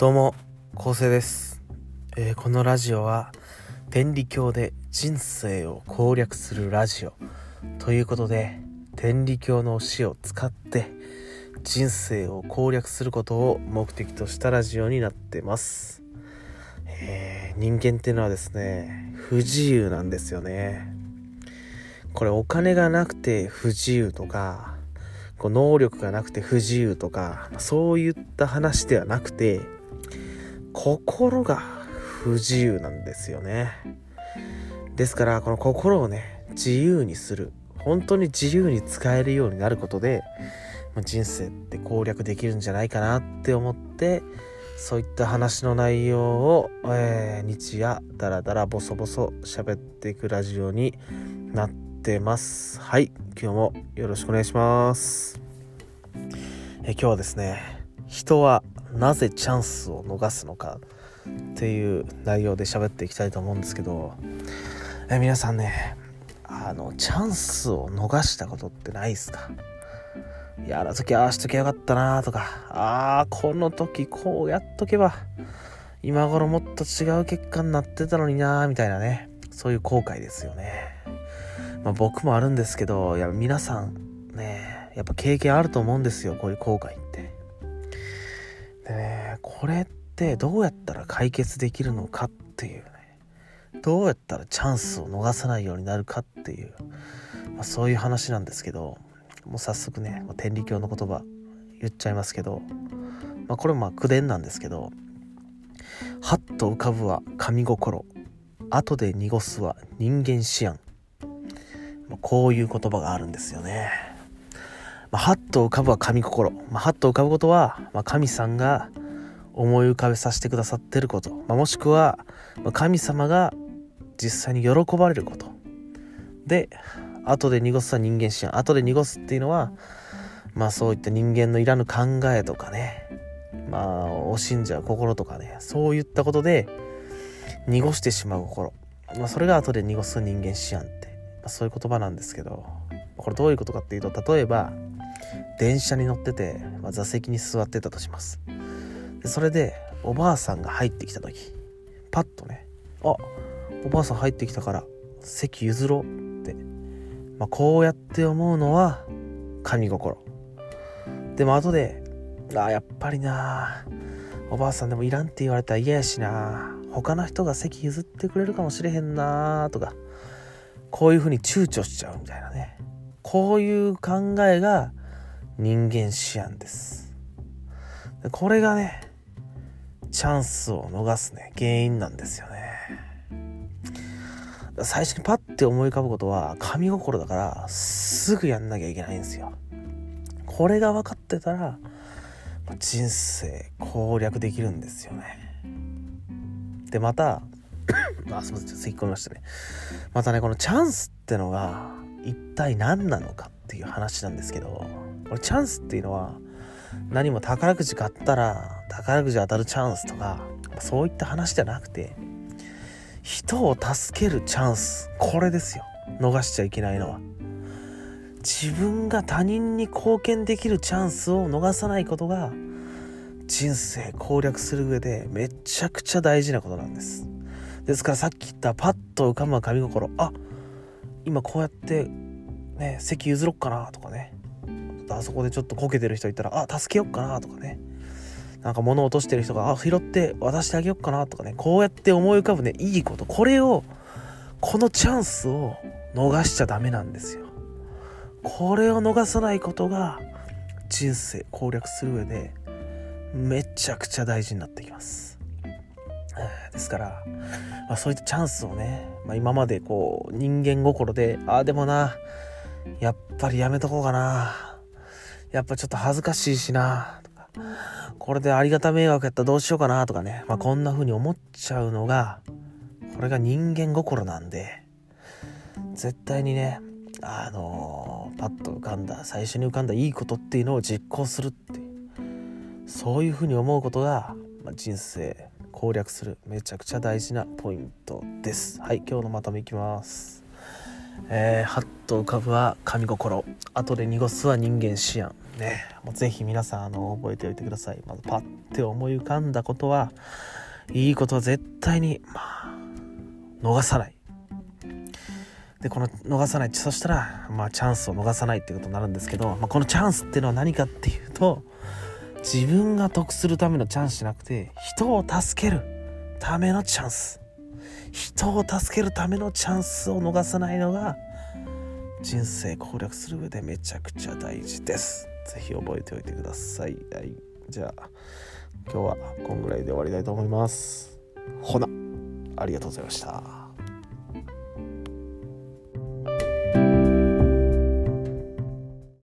どうも、昴生です、えーこのラジオは天理教で人生を攻略するラジオということで天理教の教えを使って人生を攻略することを目的としたラジオになってます、えー人間っていうのはですね不自由なんですよね。これお金がなくて不自由とかこう能力がなくて不自由とかそういった話ではなくて心が不自由なんですよね。ですからこの心をね自由にする。本当に自由に使えるようになることでまあ人生って攻略できるんじゃないかなって思ってそういった話の内容を、えー日夜ダラダラボソボソ喋っていくラジオになってます。はい今日もよろしくお願いします。えー今日はですね人はなぜチャンスを逃すのかっていう内容で喋っていきたいと思うんですけどえ皆さんねあのチャンスを逃したことってないですか？いやあの時ああしときゃよかったなとかああこの時こうやっとけば今頃もっと違う結果になってたのになみたいなねそういう後悔ですよね。まあ僕もあるんですけどいや皆さんねやっぱ経験あると思うんですよこういう後悔って。でねこれってどうやったら解決できるのかっていうねどうやったらチャンスを逃さないようになるかっていう、まあ、そういう話なんですけどもう早速ね天理教の言葉言っちゃいますけど、まあ、これもまあ口伝なんですけど「はっと浮かぶは神心後で濁すは人間思案」まあこういう言葉があるんですよね。まあ、はっと浮かぶは神心、まあ、はっと浮かぶことは、まあ、神さんが思い浮かべさせてくださってること、まあ、もしくは、神様が実際に喜ばれること。で後で濁すは人間思案後で濁すっていうのはまあそういった人間のいらぬ考えとかね。まあ惜しんじゃう心とかね。そういったことで濁してしまう心、まあ、それが後で濁す人間思案って、まあ、そういう言葉なんですけど。これどういうことかっていうと例えば電車に乗ってて、まあ、座席に座ってたとします。でそれでおばあさんが入ってきた時パッとねあおばあさん入ってきたから席譲ろうって、まあ、こうやって思うのは神心。でも後であやっぱりなおばあさんでもいらんって言われたら嫌やしな他の人が席譲ってくれるかもしれへんなとかこういうふうに躊躇しちゃうみたいなね。こういう考えが人間思案です。これがねチャンスを逃すね原因なんですよね。最初にパッて思い浮かぶことは神心だからすぐやんなきゃいけないんですよ。これが分かってたら人生攻略できるんですよね。でまた あすいませんちょっと吸い込みましたね。またねこのチャンスってのが一体何なのかっていう話なんですけどこれチャンスっていうのは何も宝くじ買ったら宝くじ当たるチャンスとかそういった話じゃなくて人を助けるチャンスこれですよ。逃しちゃいけないのは。自分が他人に貢献できるチャンスを逃さないことが人生攻略する上でめちゃくちゃ大事なことなんです。ですからさっき言ったパッと浮かぶは神心。あ今こうやってね席譲ろっかなとかね。あそこでちょっとこけてる人いたらあ助けよっかなとかね。なんか物落としてる人があ拾って渡してあげよっかなとかね。こうやって思い浮かぶねいいこと。これをこのチャンスを逃しちゃダメなんですよ。これを逃さないことが人生攻略する上でめちゃくちゃ大事になってきます。ですから、まあ、そういったチャンスをね、まあ、今までこう人間心でああでもなやっぱりやめとこうかな。やっぱちょっと恥ずかしいしな。とかこれでありがた迷惑やったらどうしようかなとかね、まあ、こんな風に思っちゃうのがこれが人間心なんで。絶対にねあのーパッと浮かんだ最初に浮かんだいいことっていうのを実行するっていう。そういう風に思うことが、まあ、人生攻略するめちゃくちゃ大事なポイントです。はい今日のまとめいきます。えー、はっと浮かぶは神心。後で濁すは人間思案。ねもうぜひ皆さんあの覚えておいてください。まずパッて思い浮かんだことはいいことは絶対にまあ逃さない。でこの逃さない。そしたらまあチャンスを逃さないっていうことになるんですけど、まあ、このチャンスっていうのは何かっていうと自分が得するためのチャンスじゃなくて人を助けるためのチャンス。人を助けるためのチャンスを逃さないのが人生攻略する上でめちゃくちゃ大事です。是非覚えておいてください。はい。じゃあ今日はこんぐらいで終わりたいと思います。ほな。ありがとうございました。